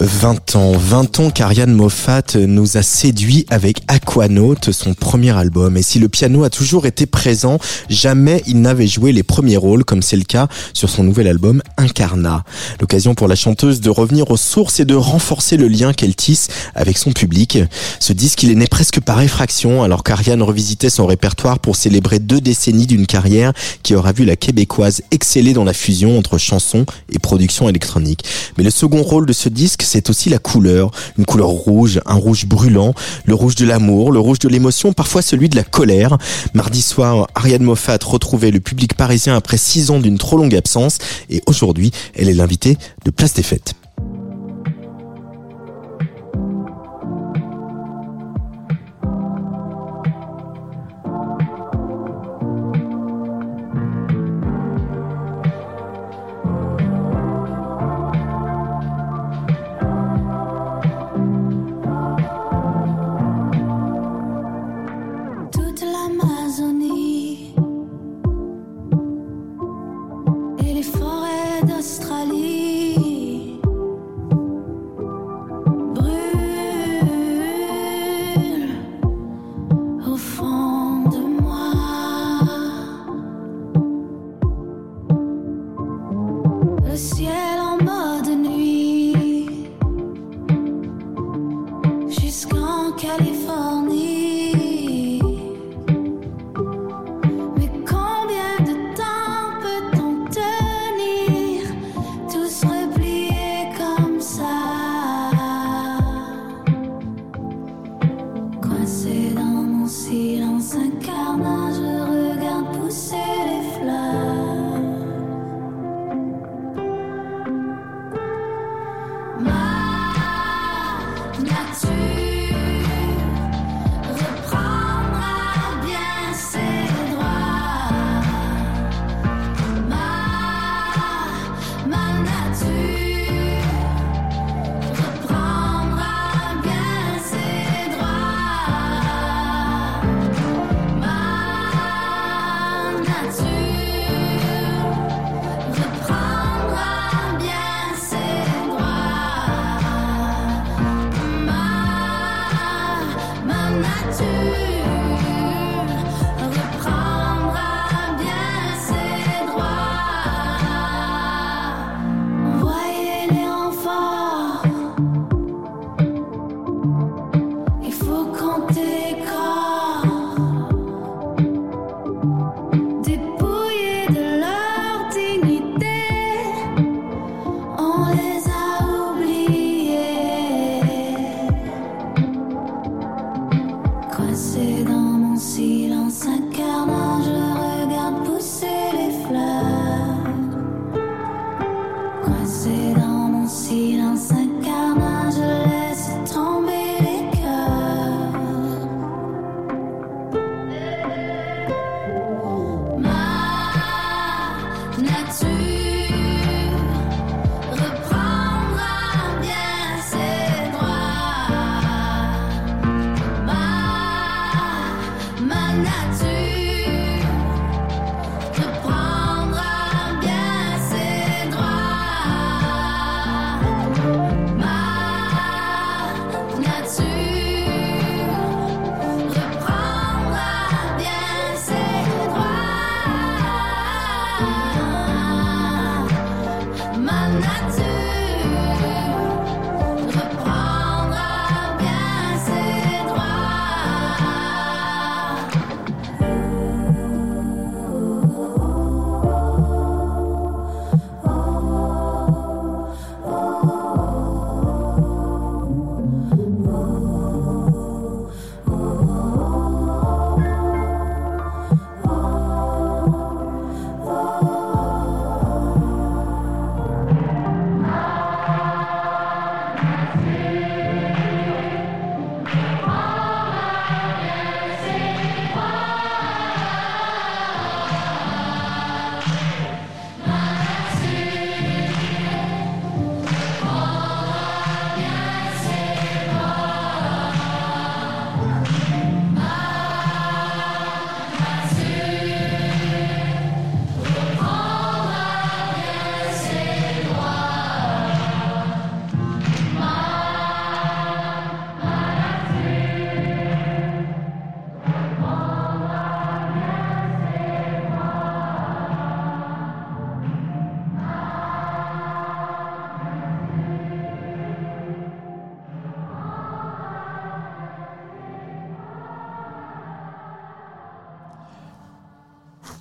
20 ans, 20 ans qu'Ariane Moffat nous a séduit avec Aquanaut, son premier album. Et si le piano a toujours été présent, jamais il n'avait joué les premiers rôles, comme c'est le cas sur son nouvel album Incarna. L'occasion pour la chanteuse de revenir aux sources et de renforcer le lien qu'elle tisse avec son public. Ce disque, il est né presque par effraction, alors qu'Ariane revisitait son répertoire pour célébrer deux décennies d'une carrière qui aura vu la québécoise exceller dans la fusion entre chansons et production électronique. Mais le second rôle de ce disque, c'est aussi la couleur. Une couleur rouge, un rouge brûlant, le rouge de l'amour, le rouge de l'émotion, parfois celui de la colère. Mardi soir, Ariane Moffat retrouvait le public parisien après six ans d'une trop longue absence et aujourd'hui, elle est l'invitée de Place des Fêtes.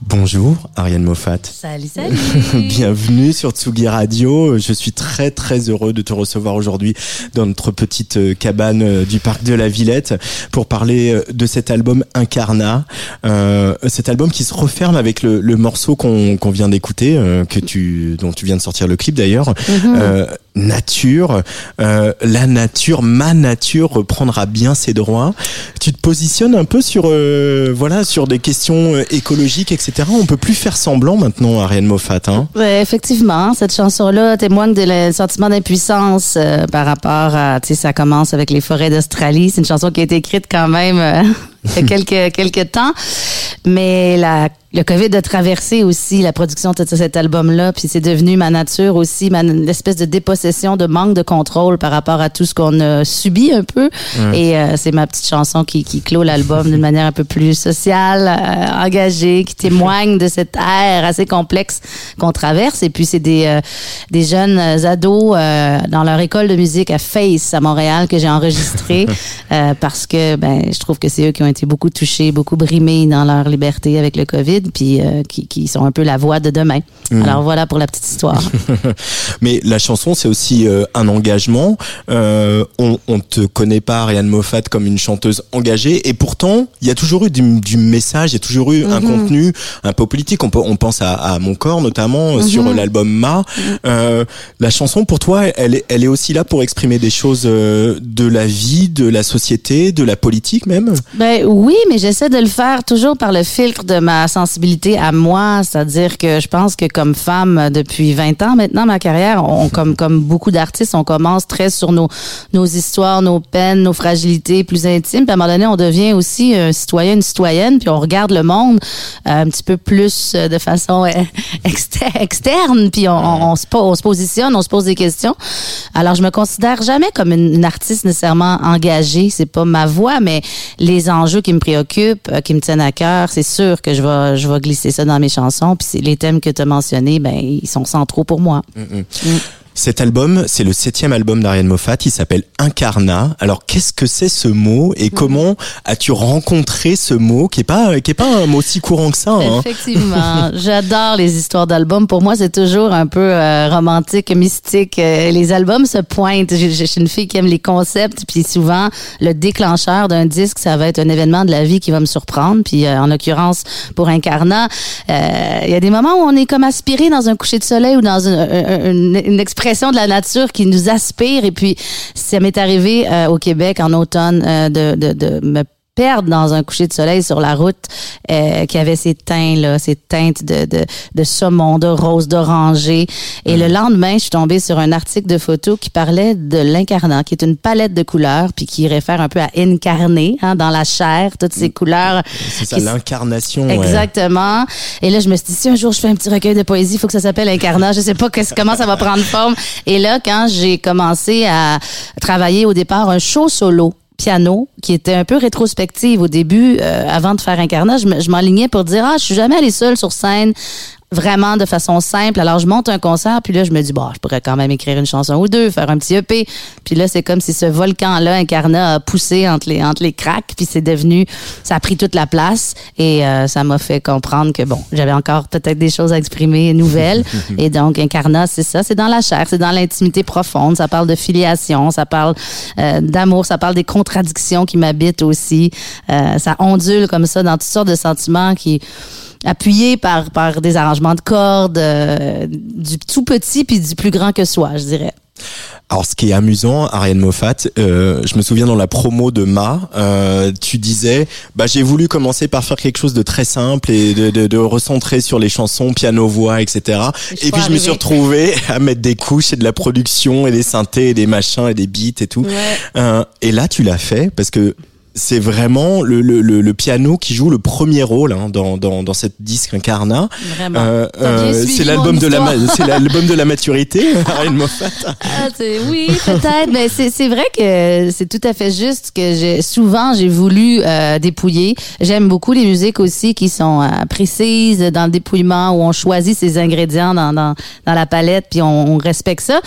Bonjour, Ariane Moffat. Salut, salut. Bienvenue sur Tsugi Radio. Je suis très très heureux de te recevoir aujourd'hui dans notre petite euh, cabane euh, du parc de la Villette pour parler euh, de cet album Incarna. Euh, cet album qui se referme avec le, le morceau qu'on vient d'écouter, euh, que tu dont tu viens de sortir le clip d'ailleurs. Euh, nature, euh, la nature, ma nature reprendra bien ses droits. Tu te positionnes un peu sur euh, voilà sur des questions euh, écologiques, etc. On peut plus faire semblant maintenant, Ariane Moffat. Hein effectivement, cette chanson-là témoigne de sentiment d'impuissance euh, par rapport à, tu sais, ça commence avec les forêts d'Australie. C'est une chanson qui a été écrite quand même euh, il y a quelques, quelques temps. Mais la, le COVID a traversé aussi la production de cet album-là, puis c'est devenu ma nature aussi, ma, l'espèce de dépossession, de manque de contrôle par rapport à tout ce qu'on a subi un peu. Et euh, c'est ma petite chanson qui, qui clôt l'album d'une manière un peu plus sociale, euh, engagée, qui témoigne de cette ère assez complexe qu'on traverse. Et puis c'est des, euh, des jeunes ados dans leur école de musique à Face à Montréal que j'ai enregistré parce que ben, je trouve que c'est eux qui ont été beaucoup touchés, beaucoup brimés dans leur liberté avec le COVID, puis euh, qui, qui sont un peu la voix de demain. Alors voilà pour la petite histoire. Mais la chanson, c'est aussi euh, un engagement. Euh, on, on te connaît pas, Ariane Moffat, comme une chanteuse engagée, et pourtant, il y a toujours eu du, du message, il y a toujours eu un contenu un peu politique. On, peut, on pense à, à Mon corps, notamment, euh, sur l'album Ma. Euh, la chanson, pour toi, elle est, elle est aussi là pour exprimer des choses euh, de la vie, de la société, de la politique même? Ben oui, mais j'essaie de le faire toujours par le filtre de ma sensibilité à moi, c'est-à-dire que je pense que comme femme depuis 20 ans maintenant ma carrière, on comme comme beaucoup d'artistes, on commence très sur nos nos histoires, nos peines, nos fragilités plus intimes, puis à un moment donné, on devient aussi un citoyen, une citoyenne, puis on regarde le monde euh, un petit peu plus euh, de façon euh, exter- externe, puis on, on, on se on se positionne, on se pose des questions. Alors je me considère jamais comme une, une artiste nécessairement engagée, c'est pas ma voix, mais les enjeux qui me préoccupent, euh, qui me tiennent à cœur, c'est sûr que je vais je vais glisser ça dans mes chansons. Puis les thèmes que tu as mentionnés, ben ils sont centraux pour moi. Cet album, c'est le septième album d'Ariane Moffat. Il s'appelle Incarna. Alors, qu'est-ce que c'est ce mot et comment as-tu rencontré ce mot qui est pas qui est pas un mot si courant que ça hein? Effectivement, j'adore les histoires d'albums. Pour moi, c'est toujours un peu euh, romantique, mystique. Euh, les albums se pointent. Je, je suis une fille qui aime les concepts, puis souvent le déclencheur d'un disque, ça va être un événement de la vie qui va me surprendre. Puis euh, en l'occurrence, pour Incarna, euh, il y a des moments où on est comme aspiré dans un coucher de soleil ou dans une, une, une expression de la nature qui nous aspire. Et puis, ça m'est arrivé euh, au Québec en automne euh, de, de, de me perdre dans un coucher de soleil sur la route euh, qui avait ces teints là, ces teintes de, de, de saumon, de rose, d'oranger. Et le lendemain, je suis tombée sur un article de photo qui parlait de l'incarnat, qui est une palette de couleurs, puis qui réfère un peu à incarner hein, dans la chair, toutes ces couleurs. C'est ça, qui- l'incarnation. ouais. Exactement. Et là, je me suis dit, si un jour je fais un petit recueil de poésie, il faut que ça s'appelle Incarnat. Je sais pas comment ça va prendre forme. Et là, quand j'ai commencé à travailler au départ un show solo piano qui était un peu rétrospective au début euh, avant de faire Incarnat je me- je m'enlignais pour dire ah je suis jamais allée seule sur scène vraiment de façon simple. Alors, je monte un concert, puis là, je me dis, bon, je pourrais quand même écrire une chanson ou deux, faire un petit EP. Puis là, c'est comme si ce volcan-là, Incarnat, a poussé entre les, entre les cracks, puis c'est devenu, ça a pris toute la place, et euh, ça m'a fait comprendre que, bon, j'avais encore peut-être des choses à exprimer nouvelles. et donc, Incarnat, c'est ça, c'est dans la chair, c'est dans l'intimité profonde, ça parle de filiation, ça parle euh, d'amour, ça parle des contradictions qui m'habitent aussi. Euh, ça ondule comme ça dans toutes sortes de sentiments qui appuyé par, par des arrangements de cordes, euh, du tout petit puis du plus grand que soi, je dirais. Alors, ce qui est amusant, Ariane Moffat, euh, je me souviens dans la promo de Ma, euh, tu disais, bah j'ai voulu commencer par faire quelque chose de très simple et de, de, de recentrer sur les chansons, piano, voix, etc. Et je Et suis puis je me suis retrouvé à mettre des couches et de la production et des synthés et des machins et des beats et tout. Ouais. Euh, et là, tu l'as fait parce que c'est vraiment le, le, le, le piano qui joue le premier rôle hein, dans, dans, dans cette disque Incarna. Euh, euh, c'est l'album de la c'est l'album de la maturité, Ariane Moffat. Ah, oui, peut-être, mais c'est c'est vrai que c'est tout à fait juste que j'ai souvent j'ai voulu euh, dépouiller. J'aime beaucoup les musiques aussi qui sont euh, précises dans le dépouillement où on choisit ses ingrédients dans, dans, dans la palette puis on, on respecte ça.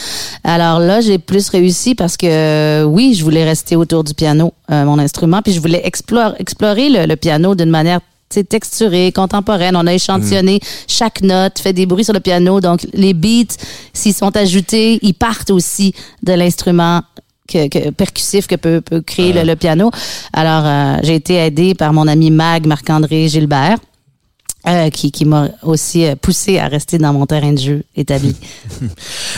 Alors là, j'ai plus réussi parce que oui, je voulais rester autour du piano, euh, mon instrument, puis je voulais explorer, explorer le, le piano d'une manière texturée, contemporaine. On a échantillonné chaque note, fait des bruits sur le piano. Donc, les beats, s'ils sont ajoutés, ils partent aussi de l'instrument que, que- percussif que peut, peut créer le, le piano. Alors, euh, j'ai été aidée par mon ami Mag, Marc-André Gilbert. Euh, qui, qui m'a aussi euh, poussé à rester dans mon terrain de jeu établi.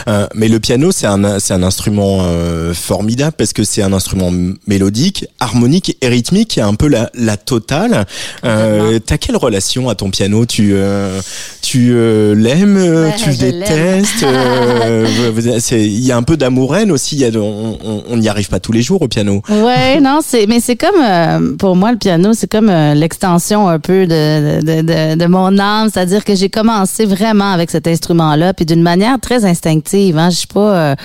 Euh, mais le piano, c'est un, c'est un instrument euh, formidable parce que c'est un instrument mélodique, harmonique et rythmique, qui a un peu la, la totale. Euh, T'as quelle relation à ton piano? Tu, euh, tu euh, l'aimes, euh, Ouais, tu le détestes euh, Il y a un peu d'amour-haine aussi. y a on n'y arrive pas tous les jours au piano. Ouais, non, c'est mais c'est comme euh, pour moi le piano, c'est comme l'extension un peu de, de, de, de mon âme, c'est-à-dire que j'ai commencé vraiment avec cet instrument-là, puis d'une manière très instinctive. Hein, je suis pas, tu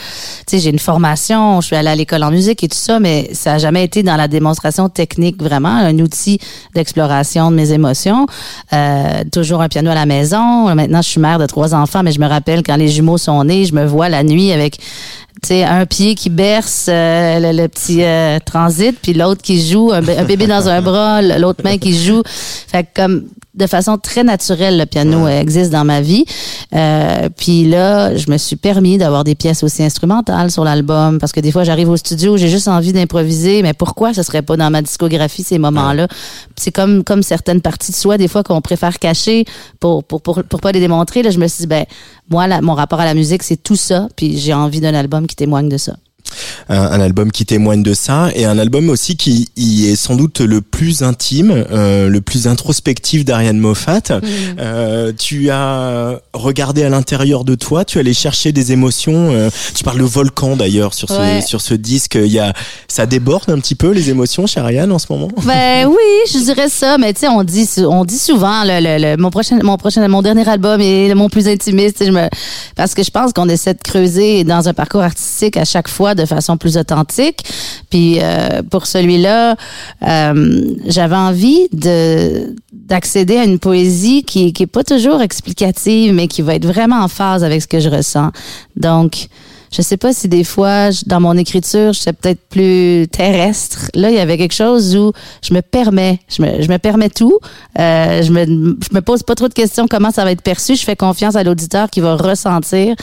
sais, j'ai une formation, je suis allée à l'école en musique et tout ça, mais ça a jamais été dans la démonstration technique vraiment, un outil d'exploration de mes émotions. Euh, toujours un piano à la maison. Maintenant, je suis mère de trois enfants, mais je me rappelle quand les jumeaux sont nés, je me vois la nuit avec sais, un pied qui berce euh, le, le petit euh, transit, puis l'autre qui joue, un, bé- un bébé dans un bras, l'autre main qui joue. Fait que comme de façon très naturelle, le piano existe dans ma vie. Euh, puis là, je me suis permis d'avoir des pièces aussi instrumentales sur l'album, parce que des fois, j'arrive au studio, j'ai juste envie d'improviser, mais pourquoi ce serait pas dans ma discographie ces moments-là? C'est comme comme certaines parties de soi, des fois, qu'on préfère cacher pour, pour, pour, pour pas les démontrer. Là, je me suis dit, ben, moi, la- mon rapport à la musique, c'est tout ça, puis j'ai envie d'un album qui témoigne de ça. Un, un album qui témoigne de ça et un album aussi qui est sans doute le plus intime, euh, le plus introspectif d'Ariane Moffat. Euh, tu as regardé à l'intérieur de toi, tu allais chercher des émotions. euh, tu parles de volcan d'ailleurs sur ce Ouais. sur ce disque. Il y a ça déborde un petit peu les émotions chez Ariane en ce moment? Ben oui, je dirais ça, mais tu sais, on dit, on dit souvent le, le- le- mon prochain, mon prochain, mon dernier album est mon plus intimiste. Je me, parce que je pense qu'on essaie de creuser dans un parcours artistique à chaque fois de façon plus authentique. Puis euh, pour celui-là, euh, j'avais envie de d'accéder à une poésie qui qui est pas toujours explicative, mais qui va être vraiment en phase avec ce que je ressens. Donc je sais pas si des fois, je- dans mon écriture, je suis peut-être plus terrestre. Là, il y avait quelque chose où je me permets, je me, je me permets tout. Euh, je me, je me pose pas trop de questions comment ça va être perçu. Je fais confiance à l'auditeur qui va ressentir.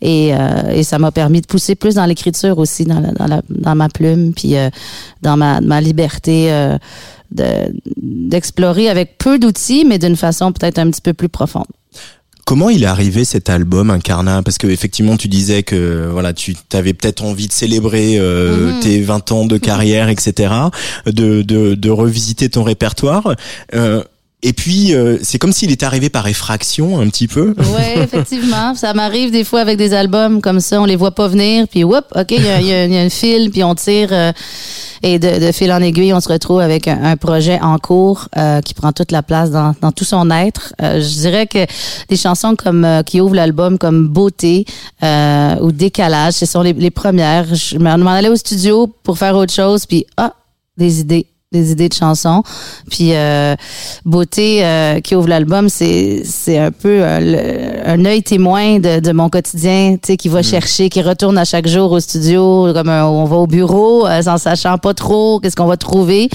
Et, euh, et ça m'a permis de pousser plus dans l'écriture aussi, dans, la, dans, la, dans ma plume, puis euh, dans ma, ma liberté euh, de- d'explorer avec peu d'outils, mais d'une façon peut-être un petit peu plus profonde. Comment il est arrivé cet album Incarnat Parce que effectivement, tu disais que voilà, tu avais peut-être envie de célébrer euh, tes 20 ans de carrière, etc., de, de, de revisiter ton répertoire. Euh, et puis, euh, c'est comme s'il était arrivé par effraction un petit peu. Oui, effectivement. Ça m'arrive des fois avec des albums comme ça, on les voit pas venir, puis whoop, OK, il y a, y a- y a un fil, puis on tire, euh, et de, de fil en aiguille, on se retrouve avec un, projet en cours euh, qui prend toute la place dans, dans tout son être. Euh, je dirais que des chansons comme euh, qui ouvrent l'album comme Beauté euh, ou Décalage, ce sont les, les premières. Je m'en allais au studio pour faire autre chose, puis ah, des idées des idées de chansons. Puis euh, Beauté euh, qui ouvre l'album, c'est c'est un peu euh, le- un œil témoin de, de mon quotidien, tu sais, qui va chercher, qui retourne à chaque jour au studio, comme un- on va au bureau, euh, sans sachant pas trop qu'est-ce qu'on va trouver.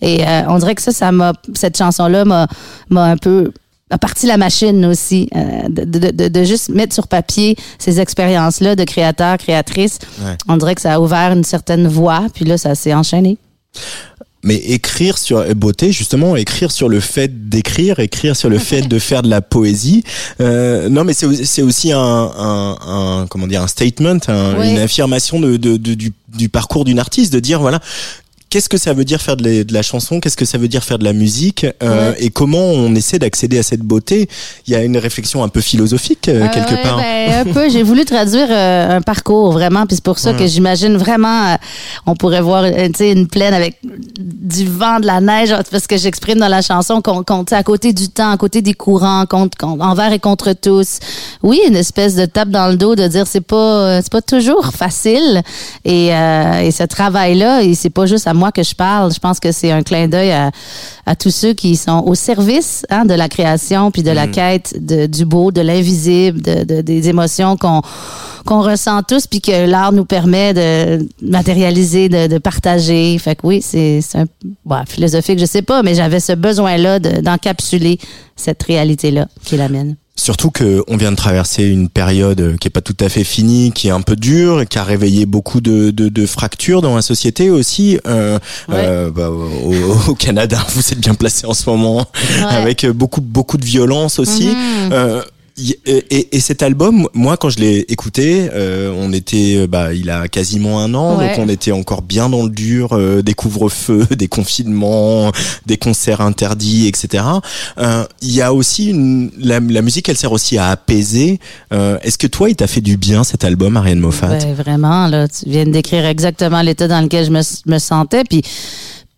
Et euh, on dirait que ça, ça m'a cette chanson-là m'a m'a un peu a parti la machine aussi, euh, de, de, de, de juste mettre sur papier ces expériences-là de créateur, créatrice. Ouais. On dirait que ça a ouvert une certaine voie, puis là, ça s'est enchaîné. Mais écrire sur beauté, justement, écrire sur le fait d'écrire, écrire sur le fait de faire de la poésie. Euh, non, mais c'est au- c'est aussi un, un, un comment dire un statement, un- Oui. une affirmation de, de, de- du, du parcours d'une artiste, de dire voilà. Qu'est-ce que ça veut dire faire de la, de la chanson? Qu'est-ce que ça veut dire faire de la musique? Euh, Ouais. Et comment on essaie d'accéder à cette beauté? Il y a une réflexion un peu philosophique euh, Ah quelque ouais, part. ben, un peu. J'ai voulu traduire euh, un parcours vraiment, puis c'est pour ça que j'imagine vraiment, euh, on pourrait voir, euh, tu sais, une plaine avec du vent, de la neige, parce que j'exprime dans la chanson qu'on, sais, à côté du temps, à côté des courants, contre, contre- envers et contre tous. Oui, une espèce de tape dans le dos de dire c'est pas, euh, c'est pas toujours facile, et, euh, et ce travail-là, et c'est pas juste à moi que je parle. Je pense que c'est un clin d'œil à, à tous ceux qui sont au service hein, de la création puis de la quête de, du beau, de l'invisible, de, de- des émotions qu'on qu'on ressent tous puis que l'art nous permet de matérialiser, de, de partager. Fait que oui, c'est un bon, philosophique, je sais pas, mais j'avais ce besoin-là de- d'encapsuler cette réalité-là qui est la mienne. Surtout que on vient de traverser une période qui est pas tout à fait finie, qui est un peu dure, qui a réveillé beaucoup de, de, de fractures dans la société aussi. Euh, Ouais. euh, bah, au, au Canada, vous êtes bien placé en ce moment, avec beaucoup beaucoup de violence aussi. Mhm. Euh, y- et, et- et cet album, moi, quand je l'ai écouté, euh, on était, euh, bah, il a quasiment un an, Ouais. donc on était encore bien dans le dur, euh, des couvre-feux, des confinements, des concerts interdits, etc. Euh, Il y a aussi une, la, la musique, elle sert aussi à apaiser. Euh, Est-ce que toi, il t'a fait du bien cet album, Ariane Moffat? Ben, vraiment, là, tu viens de décrire exactement l'état dans lequel je me, me sentais. Puis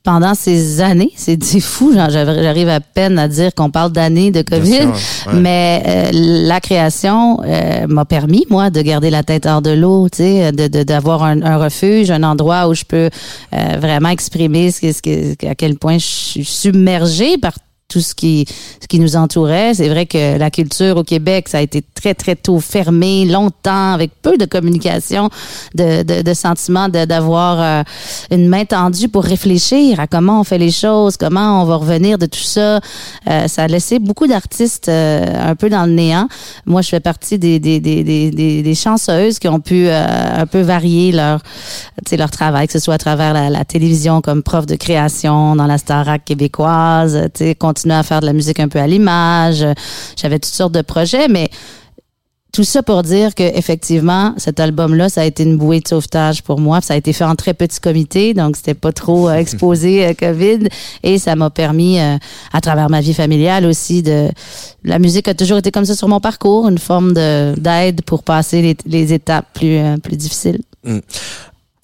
pendant ces années, c'est fou, genre, j'arrive à peine à dire qu'on parle d'années de COVID, sûr, ouais. mais euh, la création euh, m'a permis, moi, de garder la tête hors de l'eau, tu sais, de de- d'avoir un, un refuge, un endroit où je peux euh, vraiment exprimer ce que, ce que- à quel point je suis submergée par tout ce qui ce qui nous entourait. C'est vrai que la culture au Québec, ça a été très très tôt fermé, longtemps, avec peu de communication, de de, de sentiments de- d'avoir euh, une main tendue pour réfléchir à comment on fait les choses, comment on va revenir de tout ça. Euh, ça a laissé beaucoup d'artistes euh, un peu dans le néant. Moi, je fais partie des des des des, des, chanceuses qui ont pu euh, un peu varier leur leur travail, que ce soit à travers la, télévision comme prof de création dans la Starac québécoise, tu à faire de la musique un peu à l'image. J'avais toutes sortes de projets, mais tout ça pour dire que effectivement, cet album-là, ça a été une bouée de sauvetage pour moi. Ça a été fait en très petit comité, donc c'était pas trop euh, exposé à Covid, et ça m'a permis, euh, à travers ma vie familiale aussi, de la musique a toujours été comme ça sur mon parcours, une forme de d'aide pour passer les, étapes plus euh, plus difficiles.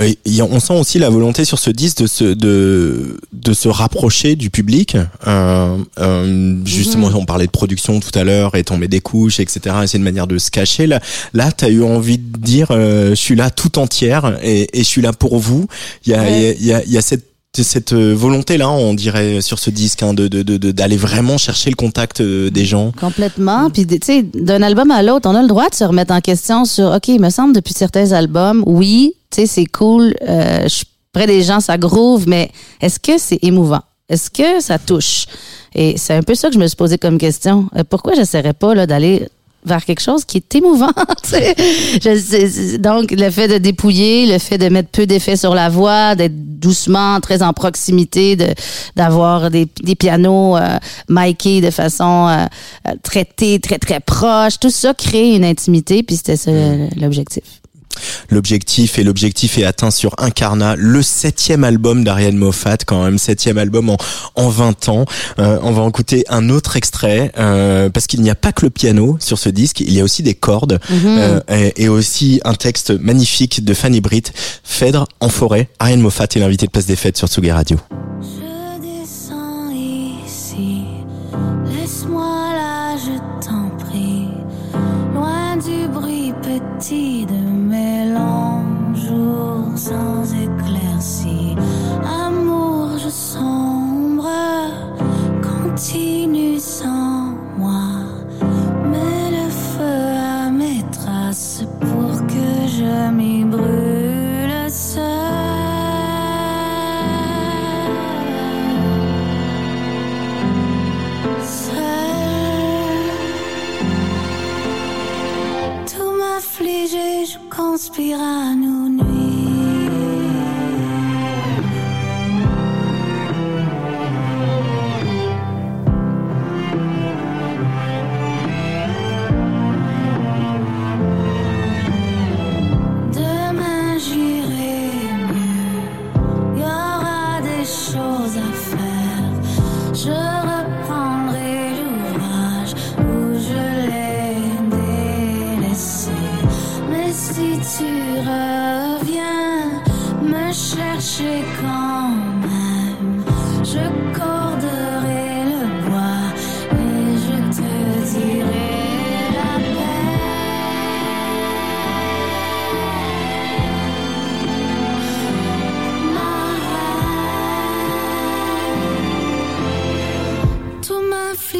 Et y on sent aussi la volonté sur ce disque de se de de se rapprocher du public. Euh, euh, justement, on parlait de production tout à l'heure et tomber des couches, etc. Et c'est une manière de se cacher. Là, là, t'as eu envie de dire, euh, je suis là tout entière et, et je suis là pour vous. Il y a Ouais. il y a il y a cette cette volonté là, on dirait sur ce disque, hein, de d'aller vraiment chercher le contact euh, des gens. Complètement. Puis, tu sais, d'un album à l'autre, on a le droit de se remettre en question sur, OK, il me semble, depuis certains albums, oui, tu sais, c'est cool, euh, je suis près des gens, ça groove, mais est-ce que c'est émouvant? Est-ce que ça touche? Et c'est un peu ça que je me suis posé comme question. Euh, pourquoi j'essaierais pas là, d'aller vers quelque chose qui est émouvant. Je donc, le fait de dépouiller, le fait de mettre peu d'effets sur la voix, d'être doucement, très en proximité, de d'avoir des, des pianos euh, micés de façon euh, euh, traitée, très, très proche, tout ça crée une intimité, puis c'était ça le- l'objectif. L'objectif et l'objectif est atteint sur Incarna, le septième album d'Ariane Moffat, quand même septième album en, en 20 ans. Euh, on va en écouter un autre extrait euh, parce qu'il n'y a pas que le piano sur ce disque, il y a aussi des cordes euh, et, et aussi un texte magnifique de Fanny Britt, Phèdre en forêt. Ariane Moffat est l'invité de Place des Fêtes sur Tsugi Radio. Je descends ici, laisse-moi là, je t'en prie, loin du bruit petit de conspire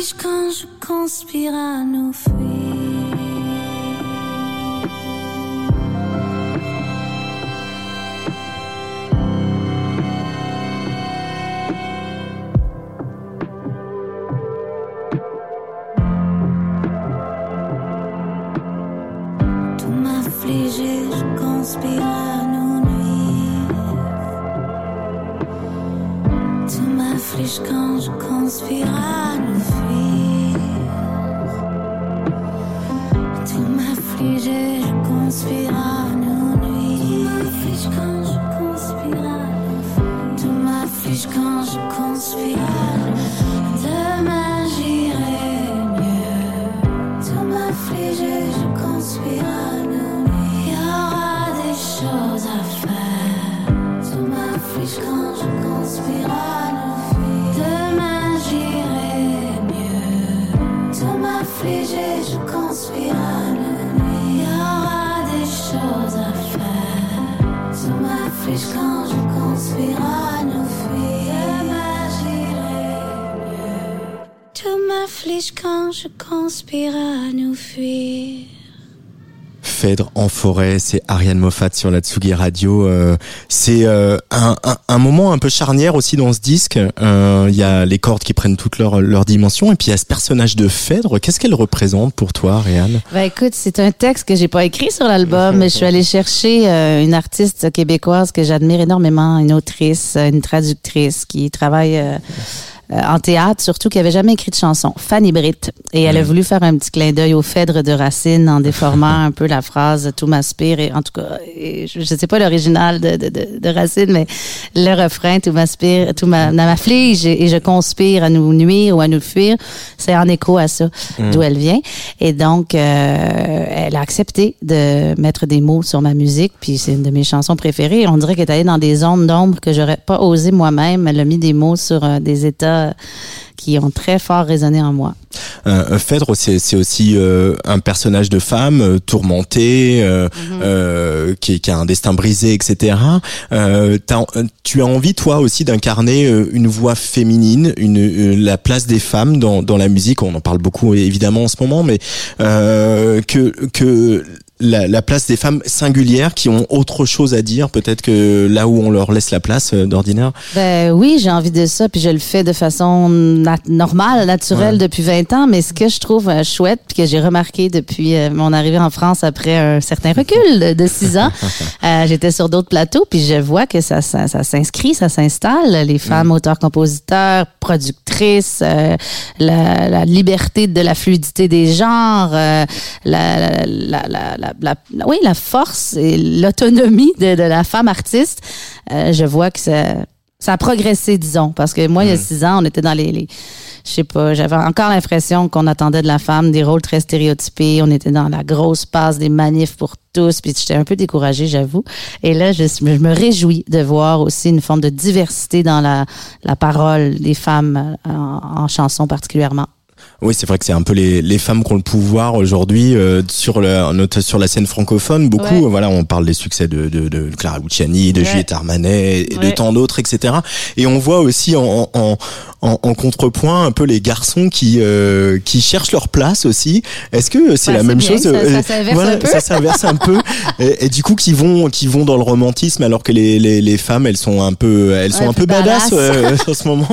quand je conspire à nous fuir. Forêt, c'est Ariane Moffat sur la Tsugi Radio. Euh, c'est euh, un, un, un moment un peu charnière aussi dans ce disque. Euh, Il y a les cordes qui prennent toute leur, leur dimension et puis il y a ce personnage de Phèdre. Qu'est-ce qu'elle représente pour toi, Ariane? Ben écoute, c'est un texte que j'ai pas écrit sur l'album, mais je suis allée chercher euh, une artiste québécoise que j'admire énormément, une autrice, euh, une traductrice qui travaille euh, en théâtre, surtout qui avait jamais écrit de chanson, Fanny Britt. Et elle a voulu faire un petit clin d'œil au Phèdre de Racine en déformant un peu la phrase Tout m'aspire. Et en tout cas, et je, je sais pas l'original de, de, de, de Racine, mais le refrain Tout m'aspire, tout m'a- m'afflige et, et je conspire à nous nuire ou à nous fuir, c'est en écho à ça, d'où elle vient. Et donc, euh, elle a accepté de mettre des mots sur ma musique, puis c'est une de mes chansons préférées. On dirait qu'elle est allée dans des zones d'ombre que j'aurais pas osé moi-même. Elle a mis des mots sur euh, des états qui ont très fort résonné en moi. Euh, Phèdre, c'est c'est aussi euh, un personnage de femme euh, tourmentée, euh, euh, qui, qui a un destin brisé, etc. Euh, euh, tu as envie, toi aussi, d'incarner euh, une voix féminine, une, euh, la place des femmes dans, dans la musique. On en parle beaucoup évidemment en ce moment, mais euh, que que la, la place des femmes singulières qui ont autre chose à dire, peut-être que là où on leur laisse la place euh, d'ordinaire. Ben oui, j'ai envie de ça, puis je le fais de façon nat- normale, naturelle depuis 20 ans. Mais ce que je trouve euh, chouette, puis que j'ai remarqué depuis euh, mon arrivée en France après un certain recul de, de 6 ans, euh, j'étais sur d'autres plateaux, puis je vois que ça, ça, ça s'inscrit, ça s'installe. Les femmes auteurs-compositeurs, euh, la, la liberté de la fluidité des genres, euh, la, la, la, la, la- la- oui, la force et l'autonomie de, de la femme artiste. Euh, je vois que ça, ça a progressé, disons, parce que moi, il y a six ans, on était dans les, les je sais pas, j'avais encore l'impression qu'on attendait de la femme des rôles très stéréotypés. On était dans la grosse passe des manifs pour tous, puis j'étais un peu découragée, j'avoue. Et là, je, me réjouis de voir aussi une forme de diversité dans la, parole des femmes euh, en chanson particulièrement. Oui, c'est vrai que c'est un peu les, les femmes qui ont le pouvoir aujourd'hui euh, sur le note sur la scène francophone. Beaucoup, Ouais. euh, voilà, on parle des succès de, de, de Clara Luciani, de Ouais. Juliette Armanet et de tant d'autres, etc. Et on voit aussi en, en, en, en contrepoint un peu les garçons qui euh, qui cherchent leur place aussi. Est-ce que c'est Bah, la même bien, chose ça- ça euh, s'inverse voilà, un peu. Ça s'inverse un peu. Et, et du coup, qui vont qui vont dans le romantisme alors que les, les, les femmes, elles sont un peu elles sont un peu badass. euh, en ce moment.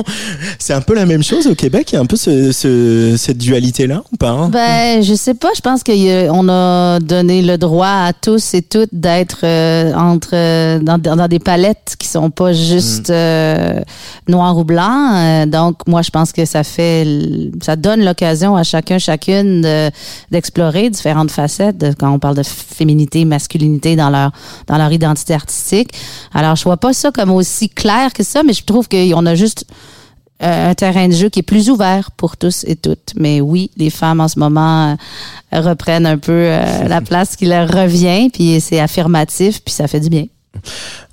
C'est un peu la même chose au Québec. Il y a un peu ce, ce, cette dualité là ou pas hein? Ben, je sais pas. Je pense qu'on a donné le droit à tous et toutes d'être euh, entre euh, dans, dans des palettes qui sont pas juste euh, noir ou blanc. Euh, donc, moi, je pense que ça fait, ça donne l'occasion à chacun, chacune de- d'explorer différentes facettes de- quand on parle de féminité, masculinité dans leur dans leur identité artistique. Alors, je vois pas ça comme aussi clair que ça, mais je trouve qu'on a juste euh, un terrain de jeu qui est plus ouvert pour tous et toutes. Mais oui, les femmes en ce moment euh, reprennent un peu euh, la place qui leur revient, puis c'est affirmatif, puis ça fait du bien.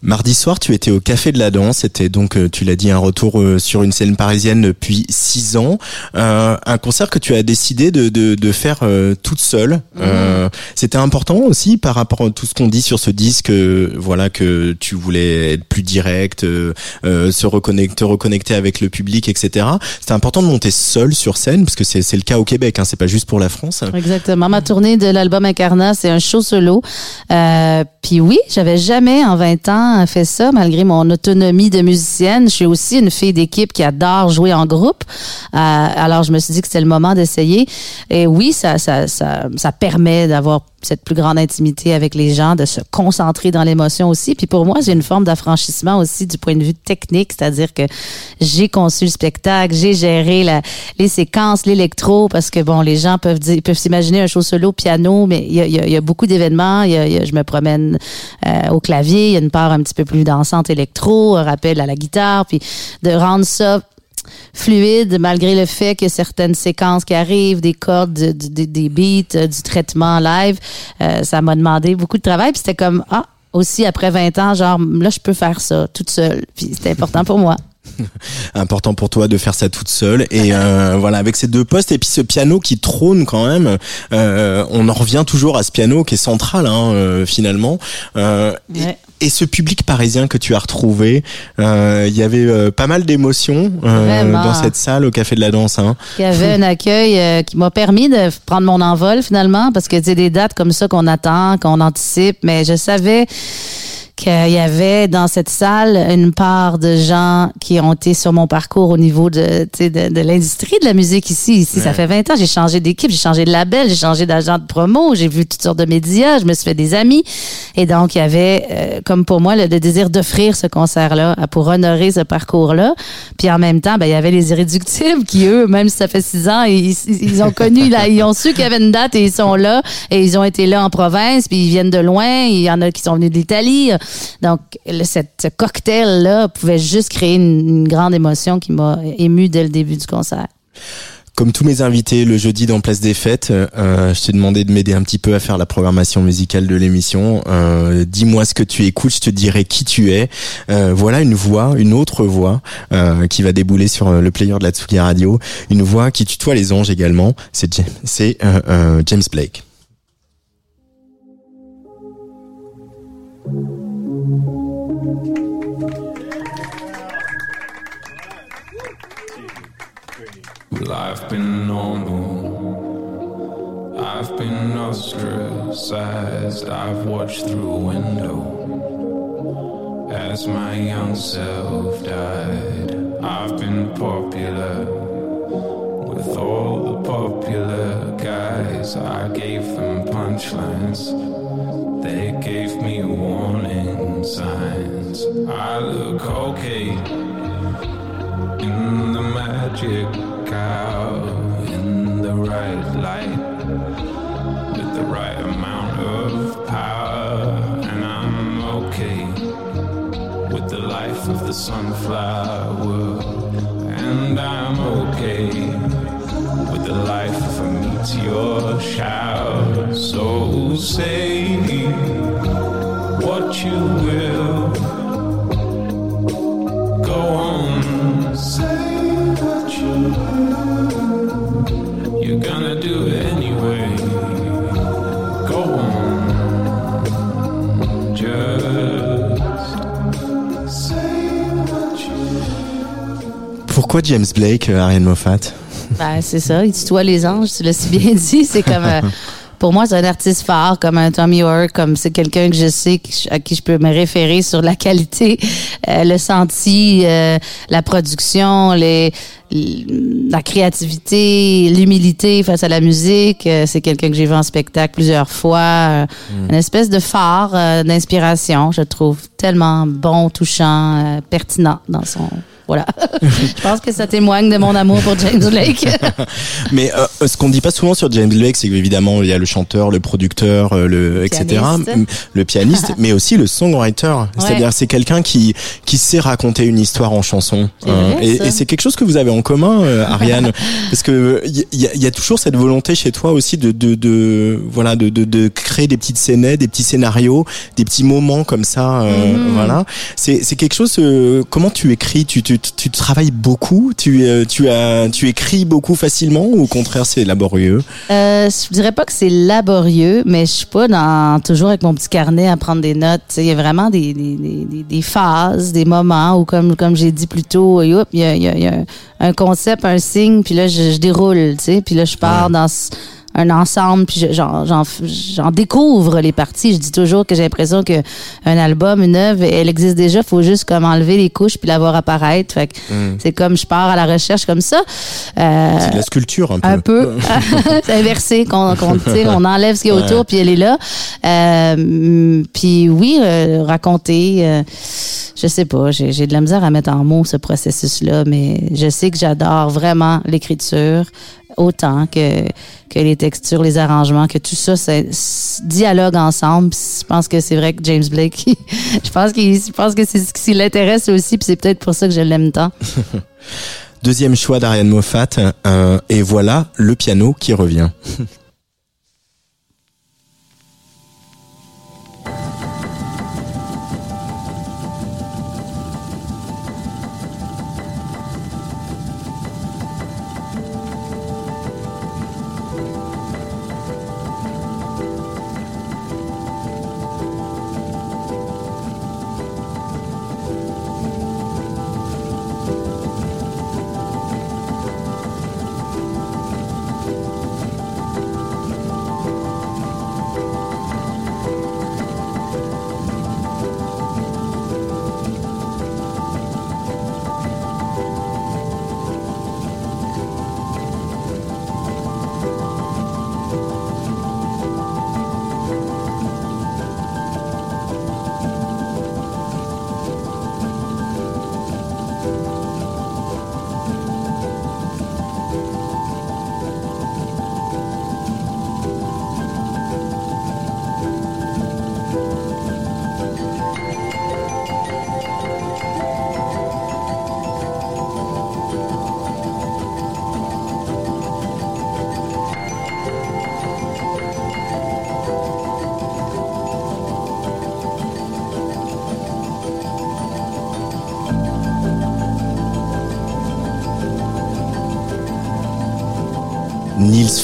Mardi soir, tu étais au Café de la Danse. C'était donc, euh, tu l'as dit, un retour euh, sur une scène parisienne depuis six ans. Euh, un concert que tu as décidé de, de, de faire euh, toute seule. Euh, C'était important aussi par rapport à tout ce qu'on dit sur ce disque. voilà que tu voulais être plus direct, se reconnecter, te reconnecter avec le public, etc. C'était important de monter seul sur scène parce que c'est c'est le cas au Québec. Hein, c'est pas juste pour la France. Exactement. Ma tournée de l'album Incarnat, c'est un show solo. Puis oui, j'avais jamais en 20 ans fait ça, malgré mon autonomie de musicienne. Je suis aussi une fille d'équipe qui adore jouer en groupe. Euh, alors, je me suis dit que c'était le moment d'essayer. Et oui, ça, ça, ça, ça permet d'avoir cette plus grande intimité avec les gens, de se concentrer dans l'émotion aussi. Puis pour moi, j'ai une forme d'affranchissement aussi du point de vue technique, c'est-à-dire que j'ai conçu le spectacle, j'ai géré la, les séquences, l'électro, parce que bon, les gens peuvent peuvent s'imaginer un show solo piano, mais il y a, y y a beaucoup d'événements. Je me promène euh, au clavier, il y a une part un petit peu plus dansante électro, un rappel à la guitare, puis de rendre ça fluide malgré le fait que certaines séquences qui arrivent, des cordes, du- du- des beats, euh, du traitement live, euh, ça m'a demandé beaucoup de travail. Puis c'était comme, ah, aussi après 20 ans, genre, là, je peux faire ça toute seule. Puis c'était important pour moi. important pour toi de faire ça toute seule et euh, voilà avec ces deux postes et puis ce piano qui trône quand même euh, on en revient toujours à ce piano qui est central hein, euh, finalement Euh, et-. Et, ce public parisien que tu as retrouvé euh, il y avait euh, pas mal d'émotions euh, dans cette salle au café de la danse hein. Il y avait un accueil qui m'a permis de prendre mon envol finalement, parce que c'est des dates comme ça qu'on attend, qu'on anticipe, mais je savais qu'il y avait dans cette salle une part de gens qui ont été sur mon parcours au niveau de, de, de l'industrie de la musique ici. Ici, ça fait 20 ans, j'ai changé d'équipe, j'ai changé de label, j'ai changé d'agent de promo, j'ai vu toutes sortes de médias, je me suis fait des amis. Et donc, il y avait, euh, comme pour moi, le, le désir d'offrir ce concert-là pour honorer ce parcours-là. Puis en même temps, ben, il y avait les irréductibles qui, eux, même si ça fait six ans, ils, ont connu, là, ils ont su qu'il y avait une date et ils sont là. Et ils ont été là en province, puis ils viennent de loin. Il y en a qui sont venus d'Italie. Donc, le- cette, ce cocktail-là pouvait juste créer une, grande émotion qui m'a ému dès le début du concert. Comme tous mes invités le jeudi dans Place des Fêtes, euh, je t'ai demandé de m'aider un petit peu à faire la programmation musicale de l'émission. Euh, Dis-moi ce que tu écoutes, je te dirai qui tu es. Euh, voilà une voix, une autre voix euh, qui va débouler sur euh, le player de la Tsugi Radio. Une voix qui tutoie les anges également. C'est euh, euh, James Blake. Life been normal. I've been ostracized. I've watched through a window as my young self died. I've been popular with all the popular guys. I gave them punchlines. They gave me warning signs. I look okay in the magic cow in the right light with the right amount of power. And I'm okay with the life of the sunflower. And I'm okay with the life of a meteor shower. So say what you will Pourquoi James Blake, euh, Ariane Moffat? Ben, c'est ça, il tutoie les anges, tu l'as si bien dit. C'est comme, euh, pour moi, c'est un artiste phare, comme un Tommy York, comme c'est quelqu'un que je sais, à qui je peux me référer sur la qualité, euh, le senti, euh, la production, la créativité, l'humilité face à la musique. C'est quelqu'un que j'ai vu en spectacle plusieurs fois. Une espèce de phare d'inspiration, je trouve, tellement bon, touchant, pertinent dans son Voilà. je pense que ça témoigne de mon amour pour James Blake. Mais euh, ce qu'on dit pas souvent sur James Blake, c'est qu'évidemment il y a le chanteur, le producteur, euh, le etc. Pianiste. Le pianiste, mais aussi le songwriter. C'est-à-dire c'est quelqu'un qui qui sait raconter une histoire en chanson. Vrai, et c'est quelque chose que vous avez en commun, euh, Ariane, parce que il y, y a- toujours cette volonté chez toi aussi de de, de voilà de, de de créer des petites scénettes, des petits scénarios, des petits moments comme ça. euh, Mhm. Voilà. C'est c'est quelque chose. euh, comment tu écris? Tu tu tu travailles beaucoup Tu euh, tu as tu écris beaucoup facilement ou au contraire c'est laborieux? Euh, je dirais pas que c'est laborieux, mais je suis pas dans toujours avec mon petit carnet à prendre des notes. Il y a vraiment des, des, des, des- phases, des moments où, comme, comme j'ai dit plus tôt, il y y y a un- concept, un signe, puis là, je, je déroule, puis là, je pars dans ce- un ensemble, puis je- j'en, j'en, j'en découvre les parties. Je dis toujours que j'ai l'impression que un album, une œuvre, elle existe déjà, faut juste comme enlever les couches puis la voir apparaître. Fait que c'est comme je pars à la recherche comme ça. Euh, C'est de la sculpture un peu. un peu. c'est inversé, qu'on, sais, on enlève ce qui est autour, puis elle est là. Euh, puis oui, euh, raconter, euh, je sais pas, j'ai, j'ai de la misère à mettre en mots ce processus-là, mais je sais que j'adore vraiment l'écriture autant que, que les textures, les arrangements, que tout ça, c'est, c'est dialogue ensemble. Puis Je pense que c'est vrai que James Blake, je pense qu'il, je pense que c'est ce qui l'intéresse aussi, puis c'est peut-être pour ça que je l'aime tant. Deuxième choix d'Ariane Moffat euh, et voilà le piano qui revient.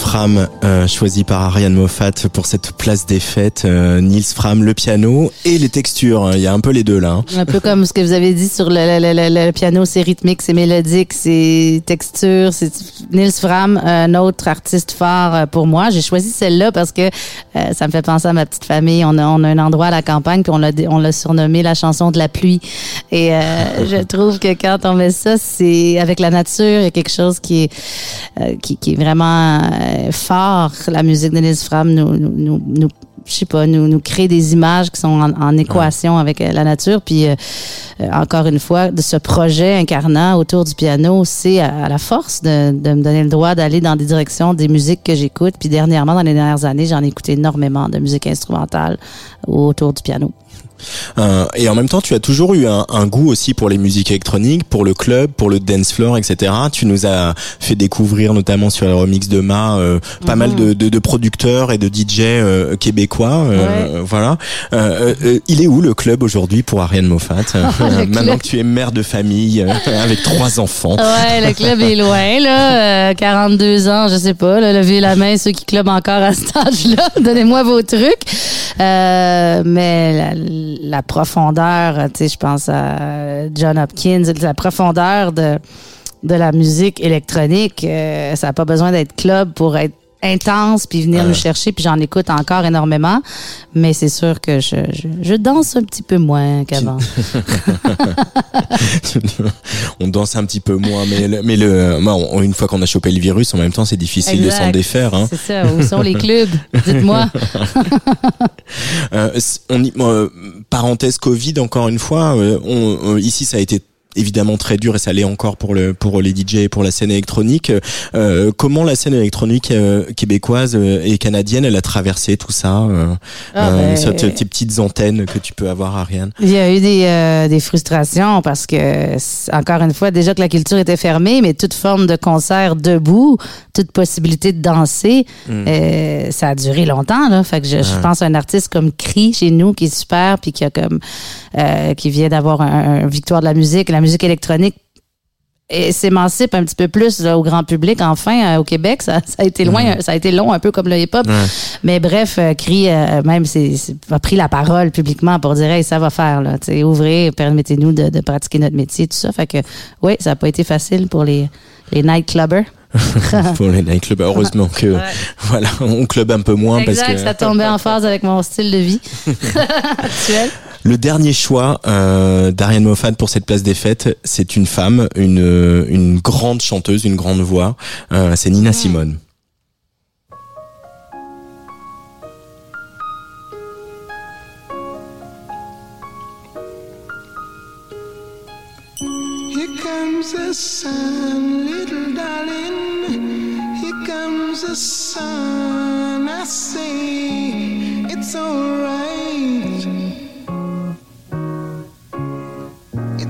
Nils Fram, euh, choisi par Ariane Moffat pour cette place des fêtes. Euh, Nils Fram, le piano et les textures. Il y a un peu les deux là. hein. Un peu comme ce que vous avez dit sur le, le- le- le- piano, c'est rythmique, c'est mélodique, c'est texture. C'est Nils Fram, un autre artiste phare euh, pour moi. J'ai choisi celle-là parce que euh, ça me fait penser à ma petite famille. On a, on a un endroit à la campagne puis on l'a, on l'a surnommé la chanson de la pluie. Et euh, je trouve que quand on met ça, c'est avec la nature, il y a quelque chose qui est euh, qui, qui est vraiment euh, La musique de Fram nous, nous, nous, nous je sais pas, nous, nous crée des images qui sont en, en équation avec euh, la nature. Puis, euh, euh, encore une fois, de ce projet incarnant autour du piano, c'est à, à la force de, de me donner le droit d'aller dans des directions des musiques que j'écoute. Puis, dernièrement, dans les dernières années, j'en ai écouté énormément de musique instrumentale autour du piano. Euh, et en même temps, tu as toujours eu un, un goût aussi pour les musiques électroniques, pour le club, pour le dance floor, etc. Tu nous as fait découvrir, notamment sur les remix de Ma, euh, pas mal de, de, de producteurs et de DJ euh, québécois. euh, Voilà. Euh, il est où le club aujourd'hui pour Ariane Moffat Maintenant club. que tu es mère de famille euh, avec trois enfants. Ouais, le club est loin, là. Euh, 42 ans, je sais pas. Là, levez la main, ceux qui clubent encore à cet âge-là. Donnez-moi vos trucs. Euh, mais la, la profondeur, tu sais, je pense à John Hopkins, la profondeur de, de la musique électronique, euh, ça n'a pas besoin d'être club pour être intense puis venir nous chercher puis j'en écoute encore énormément mais c'est sûr que je, je, je danse un petit peu moins qu'avant on danse un petit peu moins, mais le, mais le, moi, on- une fois qu'on a chopé le virus, en même temps, c'est difficile de s'en défaire. Hein. c'est ça où sont les clubs? Dites-moi Euh, on y- euh, parenthèse Covid encore une fois. euh, on, euh, ici, ça a été évidemment très dur et ça l'est encore pour le pour les DJ et pour la scène électronique. Euh, comment la scène électronique euh, québécoise euh, et canadienne, elle a traversé tout ça, Ah, ben, tes tes petites antennes que tu peux avoir, Ariane? Il y a eu des, des frustrations parce que, encore une fois, déjà que la culture était fermée, mais toute forme de concert debout, toute possibilité de danser, euh, ça a duré longtemps. Là. Fait que je, je pense à un artiste comme Cri chez nous qui est super, puis qui a comme qui vient d'avoir un, un victoire de la musique, la musique électronique. Et s'émancipe un petit peu plus là, au grand public enfin euh, au Québec. Ça, ça a été loin ça a été long un peu comme le hip hop mais bref euh, Cri euh, même c'est a pris la parole publiquement pour dire hey, ça va faire là tu ouvrez permettez-nous de, de pratiquer notre métier tout ça. Fait que oui ça a pas été facile pour les les nightclubbers. Pour les nightclubs. Heureusement que voilà, on club un peu moins exact parce que ça tombait en phase avec mon style de vie actuel le dernier choix euh, d'Ariane Moffat pour cette place des fêtes, c'est une femme, une une grande chanteuse, une grande voix. Euh, c'est Nina Simone. Here comes the sun, little darling. Here comes the sun. I say it's alright.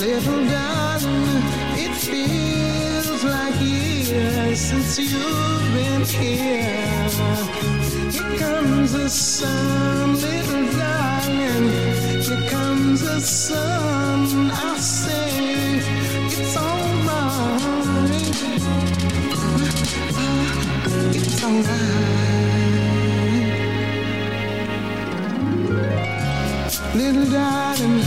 Little darling, it feels like years since you've been here. Here comes the sun, little darling. Here comes the sun. I say it's alright. It's alright. Little darling,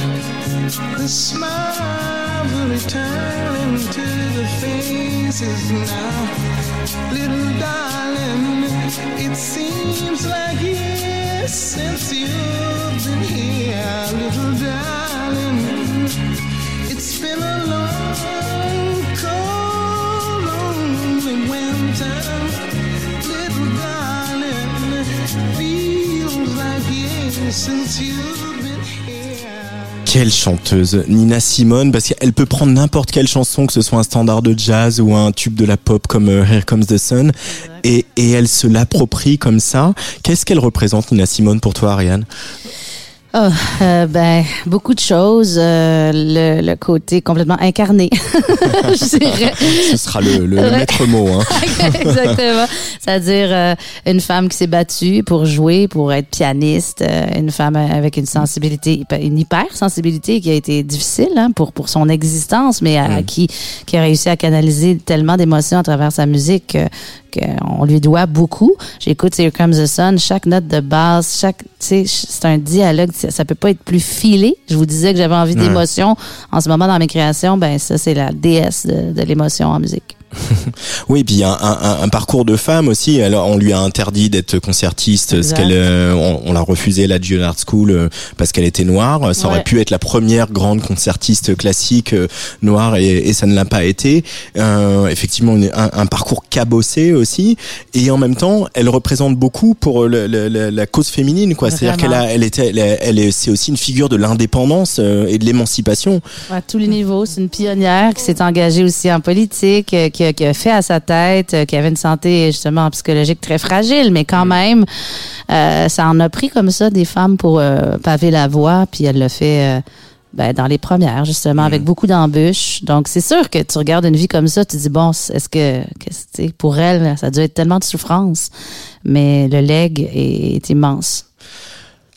the smiles are returning to the faces now. Little darling, it seems like years since you've been here. Little darling, it's been a long, cold, lonely winter. Little darling, feels like years since here. Quelle chanteuse, Nina Simone, parce qu'elle peut prendre n'importe quelle chanson, que ce soit un standard de jazz ou un tube de la pop comme euh, Here Comes the Sun, et, et elle se l'approprie comme ça. Qu'est-ce qu'elle représente, Nina Simone, pour toi, Ariane? Oh, euh, ben, beaucoup de choses. Euh, le, le côté complètement incarné, je dirais. Ce sera le, le Ouais. maître mot. Hein. Exactement. C'est-à-dire euh, une femme qui s'est battue pour jouer, pour être pianiste, euh, une femme avec une sensibilité, une hypersensibilité qui a été difficile hein, pour pour son existence, mais à, qui qui a réussi à canaliser tellement d'émotions à travers sa musique que qu'on lui doit beaucoup. J'écoute Here Comes the Sun, chaque note de basse, chaque, c'est un dialogue, ça, peut pas être plus filé. Je vous disais que j'avais envie d'émotion en ce moment dans mes créations, ben ça c'est la déesse de, de l'émotion en musique. Oui, puis un, un, un parcours de femme aussi. Alors, on lui a interdit d'être concertiste, ce qu'elle, euh, on, on l'a refusé la Juilliard School euh, parce qu'elle était noire. Ça aurait pu être la première grande concertiste classique euh, noire et, et ça ne l'a pas été. Euh, effectivement, un, un parcours cabossé aussi. Et en même temps, elle représente beaucoup pour le- le- le- la cause féminine, quoi. C'est-à-dire qu'elle a, elle était, elle, est- elle est, c'est aussi une figure de l'indépendance euh, et de l'émancipation. À tous les niveaux. C'est une pionnière qui s'est engagée aussi en politique, euh, qui a, qui a fait à sa tête, euh, qui avait une santé justement psychologique très fragile, mais quand même, euh, ça en a pris comme ça des femmes pour euh, paver la voie, puis elle l'a fait. euh, ben, dans les premières, justement, avec beaucoup d'embûches. Donc, c'est sûr que tu regardes une vie comme ça, tu dis, bon, est-ce que, pour elle, ça a dû être tellement de souffrance, mais le leg est, est immense.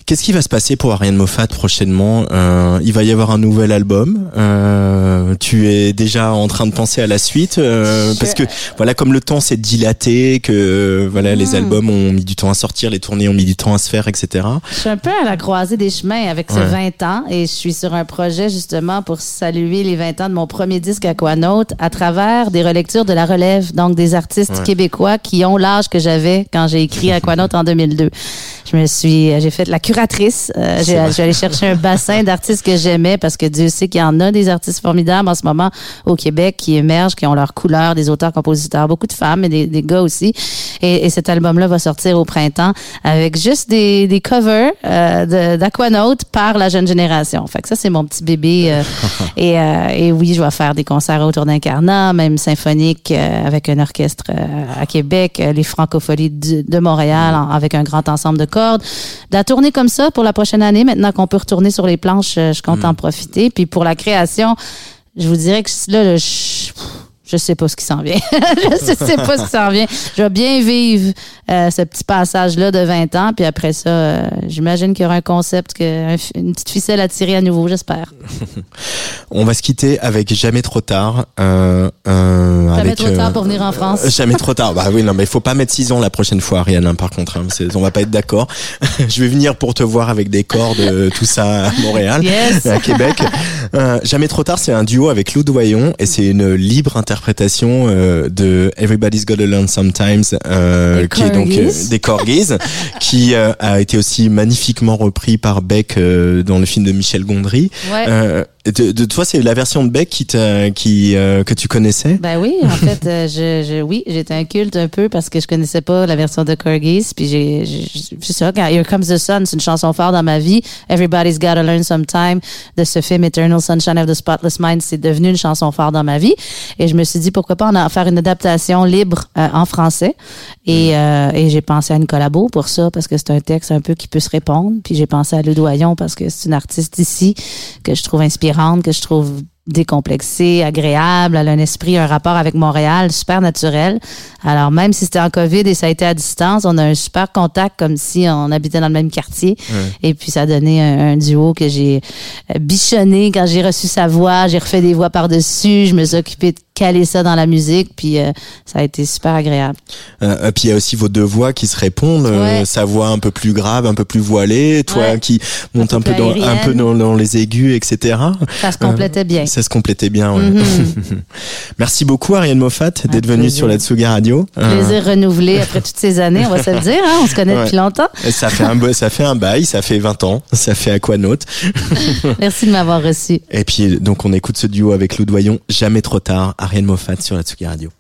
Qu'est-ce qui va se passer pour Ariane Moffat prochainement Euh, Il va y avoir un nouvel album. Euh, tu es déjà en train de penser à la suite euh, parce que voilà, comme le temps s'est dilaté, que euh, voilà, les Hmm. albums ont mis du temps à sortir, les tournées ont mis du temps à se faire, etc. Je suis un peu à la croisée des chemins avec ces Ouais. 20 ans et je suis sur un projet justement pour saluer les 20 ans de mon premier disque Aquanaut à travers des relectures de la relève, donc des artistes Ouais. québécois qui ont l'âge que j'avais quand j'ai écrit Aquanaut en 2002. Je me suis, j'ai fait la curatrice. Euh, allée chercher un bassin d'artistes que j'aimais parce que Dieu sait qu'il y en a des artistes formidables en ce moment au Québec qui émergent, qui ont leur couleur, des auteurs, compositeurs, beaucoup de femmes et des, des gars aussi. Et, et cet album-là va sortir au printemps avec juste des, des covers euh, d'Aquanaut par la jeune génération. Fait que ça, c'est mon petit bébé. euh, et, euh, et oui, je vais faire des concerts autour d'Incarnat, même symphonique euh, avec un orchestre à Québec, les Francopholies de, de Montréal en- avec un grand ensemble de cordes. De la tournée comme ça pour la prochaine année, maintenant qu'on peut retourner sur les planches, euh, je compte en profiter. Puis pour la création, je vous dirais que là, là, je, sais pas ce qui s'en vient. je sais pas ce qui s'en vient. Je vais bien vivre euh, ce petit passage-là de 20 ans. Puis après ça, euh, j'imagine qu'il y aura un concept, que, un fi- une petite ficelle à tirer à nouveau, j'espère. On va se quitter avec Jamais trop tard. Euh, Jamais avec, trop tard pour venir en France. Jamais trop tard. Bah oui, non, mais il faut pas mettre 6 ans la prochaine fois, Ariane, hein, par contre. Hein, on va pas être d'accord. Je vais venir pour te voir avec des cordes, tout ça à Montréal, Yes. à Québec. Jamais trop tard, c'est un duo avec Lou Doyon et c'est une libre interprétation euh, de Everybody's Gotta Learn Sometimes, euh, qui est donc euh, des corgis, qui euh, a été aussi magnifiquement repris par Beck dans le film de Michel Gondry. Ouais. De, de toi, c'est la version de Beck qui, qui euh, que tu connaissais? Ben oui, en fait, euh, je, je, oui, j'étais un culte un peu parce que je connaissais pas la version de Corgis. Puis j'ai, j'ai- c'est ça, quand Here Comes the Sun, c'est une chanson forte dans ma vie. Everybody's Gotta Learn Sometime de ce film Eternal Sunshine of the Spotless Mind, c'est devenu une chanson forte dans ma vie. Et je me suis dit pourquoi pas en faire une adaptation libre euh, en français. Et, euh, et j'ai pensé à une collabo pour ça parce que c'est un texte un peu qui peut se répondre. Puis j'ai pensé à Ludoyon parce que c'est une artiste ici que je trouve inspirante, que je trouve décomplexée, agréable, elle a un esprit, un rapport avec Montréal super naturel. Alors même si c'était en COVID et ça a été à distance, on a un super contact comme si on habitait dans le même quartier. Et puis ça a donné un, un duo que j'ai bichonné quand j'ai reçu sa voix, j'ai refait des voix par-dessus, je me suis occupée de caler ça dans la musique, puis euh, ça a été super agréable. Euh, euh, puis il y a aussi vos deux voix qui se répondent, euh, Ouais. sa voix un peu plus grave, un peu plus voilée, toi Ouais. qui monte un, peu peu dans, un peu dans, dans les aigus, etc. Ça se complétait bien. Ça se complétait bien. ouais. Mhm. Merci beaucoup Ariane Moffat d'être venue sur la Tsuga Radio. Euh, Plaisir renouvelé après toutes ces années, on va se le dire, hein, on se connaît depuis longtemps. ça fait un ça fait un bail, ça fait 20 ans, ça fait Aquanaut. Merci de m'avoir reçu. Et puis donc on écoute ce duo avec Lou Doyon, jamais trop tard, Ariane Moffat sur la Tsuga Radio.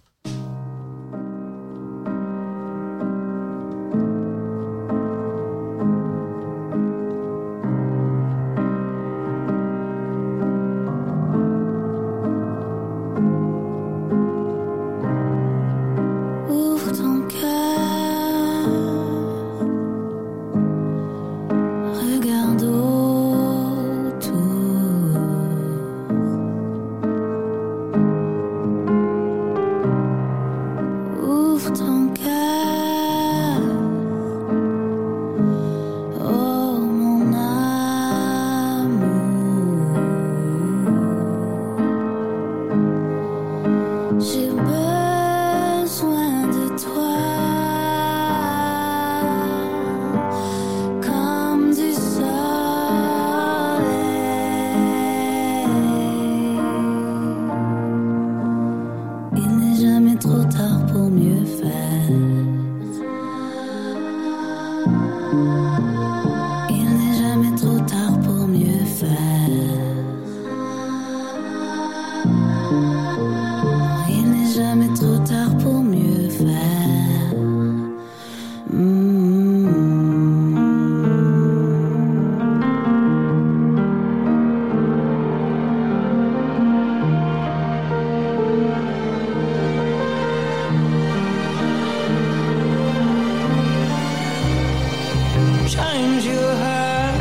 Times you hurt.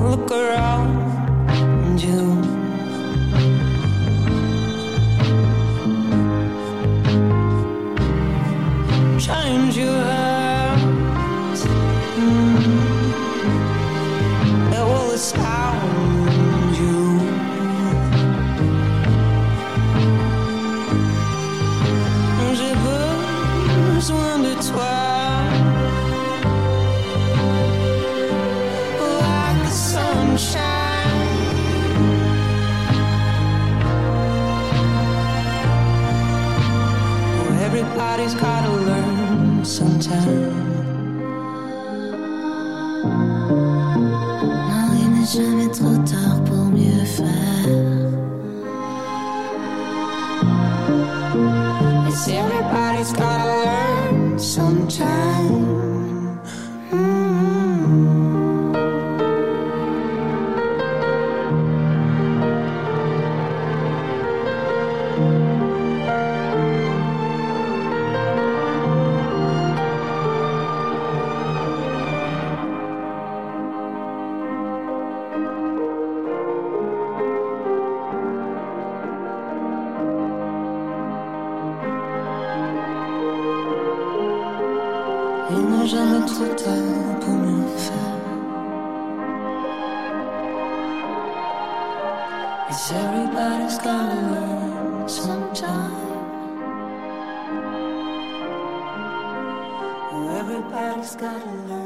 Look around. Non, il Il n'est jamais trop tard pour mieux faire. Yes, everybody's gotta learn sometime. Everybody's gotta learn